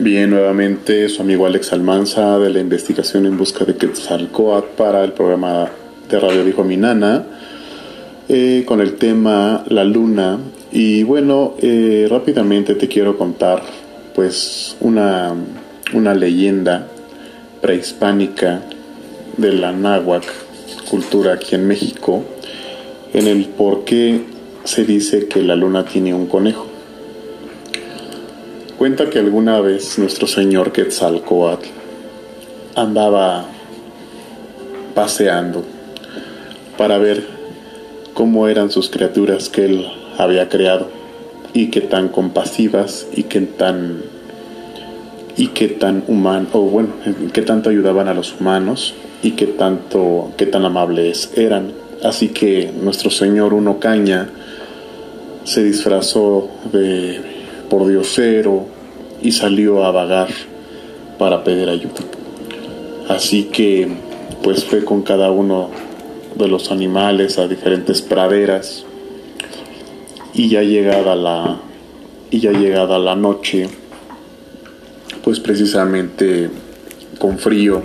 nuevamente su amigo Alex Almanza de la investigación en busca de Quetzalcoatl para el programa de Radio Dijo Mi Nana eh, con el tema La Luna. Y bueno, eh, rápidamente te quiero contar pues una, una leyenda prehispánica de la náhuatl, cultura aquí en México, en el por qué se dice que la luna tiene un conejo. Cuenta que alguna vez nuestro señor Quetzalcoatl andaba paseando para ver cómo eran sus criaturas que él había creado y qué tan compasivas y qué tan y qué tan humano o bueno qué tanto ayudaban a los humanos y qué tanto qué tan amables eran. Así que nuestro señor uno caña se disfrazó de por diosero y salió a vagar para pedir ayuda. Así que pues fue con cada uno de los animales a diferentes praderas y ya llegada la y ya llegada la noche pues precisamente con frío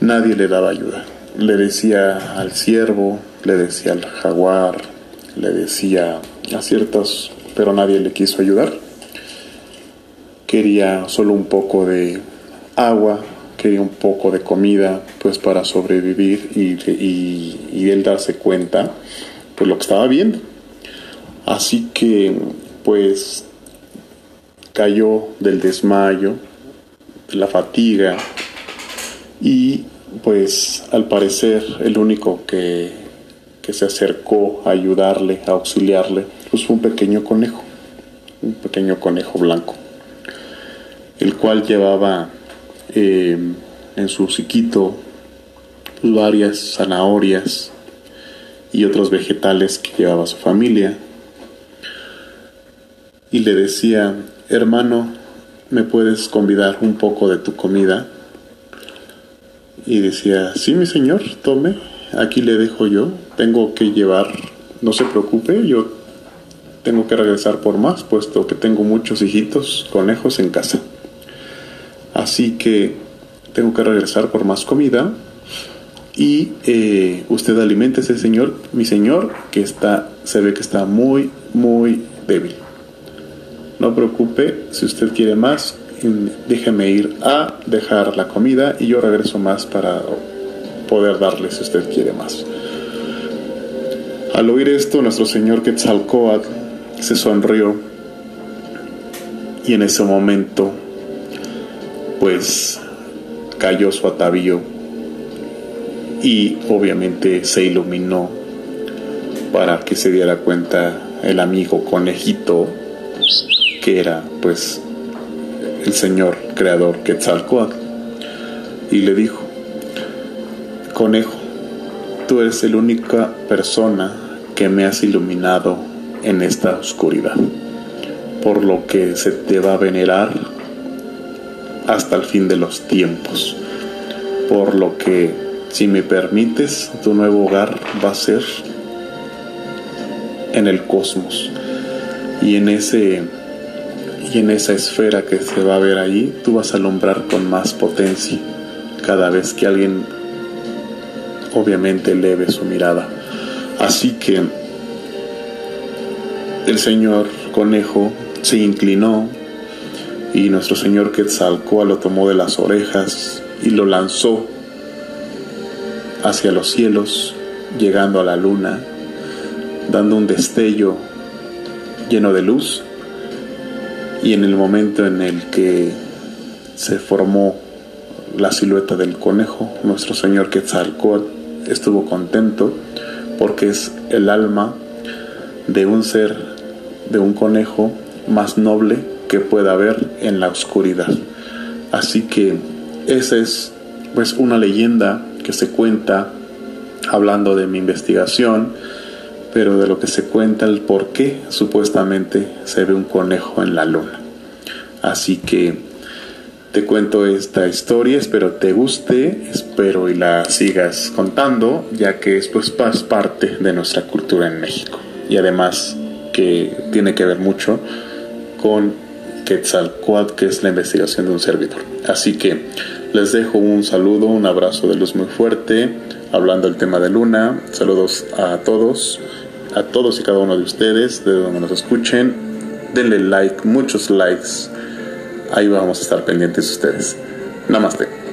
nadie le daba ayuda. Le decía al ciervo, le decía al jaguar, le decía a ciertos pero nadie le quiso ayudar. Quería solo un poco de agua, quería un poco de comida, pues para sobrevivir y, él darse cuenta, pues lo que estaba viendo. Así que, pues, cayó del desmayo, de la fatiga y, pues, al parecer el único que, que se acercó a ayudarle, a auxiliarle, pues fue un pequeño conejo, un pequeño conejo blanco, el cual llevaba eh, en su hociquito pues, varias zanahorias y otros vegetales que llevaba su familia. Y le decía, hermano, ¿me puedes convidar un poco de tu comida? Y decía, sí, mi señor, tome, aquí le dejo yo, tengo que llevar, no se preocupe, yo tengo que regresar por más, puesto que tengo muchos hijitos, conejos en casa. Así que tengo que regresar por más comida. Y eh, usted alimente ese señor, mi señor, que está, se ve que está muy, muy débil. No preocupe, si usted quiere más, déjeme ir a dejar la comida y yo regreso más para poder darle si usted quiere más. Al oír esto, nuestro señor Quetzalcoatl se sonrió y en ese momento pues cayó su atavío y obviamente se iluminó para que se diera cuenta el amigo conejito que era pues el señor creador Quetzalcoatl y le dijo conejo. Tú eres la única persona que me has iluminado en esta oscuridad, por lo que se te va a venerar hasta el fin de los tiempos, por lo que si me permites, tu nuevo hogar va a ser en el cosmos. Y en ese y en esa esfera que se va a ver ahí, tú vas a alumbrar con más potencia cada vez que alguien obviamente eleve su mirada. Así que el señor conejo se inclinó y nuestro señor Quetzalcoatl lo tomó de las orejas y lo lanzó hacia los cielos, llegando a la luna, dando un destello lleno de luz. Y en el momento en el que se formó la silueta del conejo, nuestro señor Quetzalcoatl estuvo contento porque es el alma de un ser, de un conejo más noble que pueda haber en la oscuridad. Así que esa es pues una leyenda que se cuenta hablando de mi investigación, pero de lo que se cuenta el por qué supuestamente se ve un conejo en la luna. Así que te cuento esta historia, espero te guste, espero y la sigas contando, ya que es pues parte de nuestra cultura en México y además que tiene que ver mucho con Quetzalcoatl, que es la investigación de un servidor. Así que les dejo un saludo, un abrazo de luz muy fuerte, hablando del tema de Luna. Saludos a todos, a todos y cada uno de ustedes, de donde nos escuchen. Denle like, muchos likes. Ahí vamos a estar pendientes ustedes. Namaste.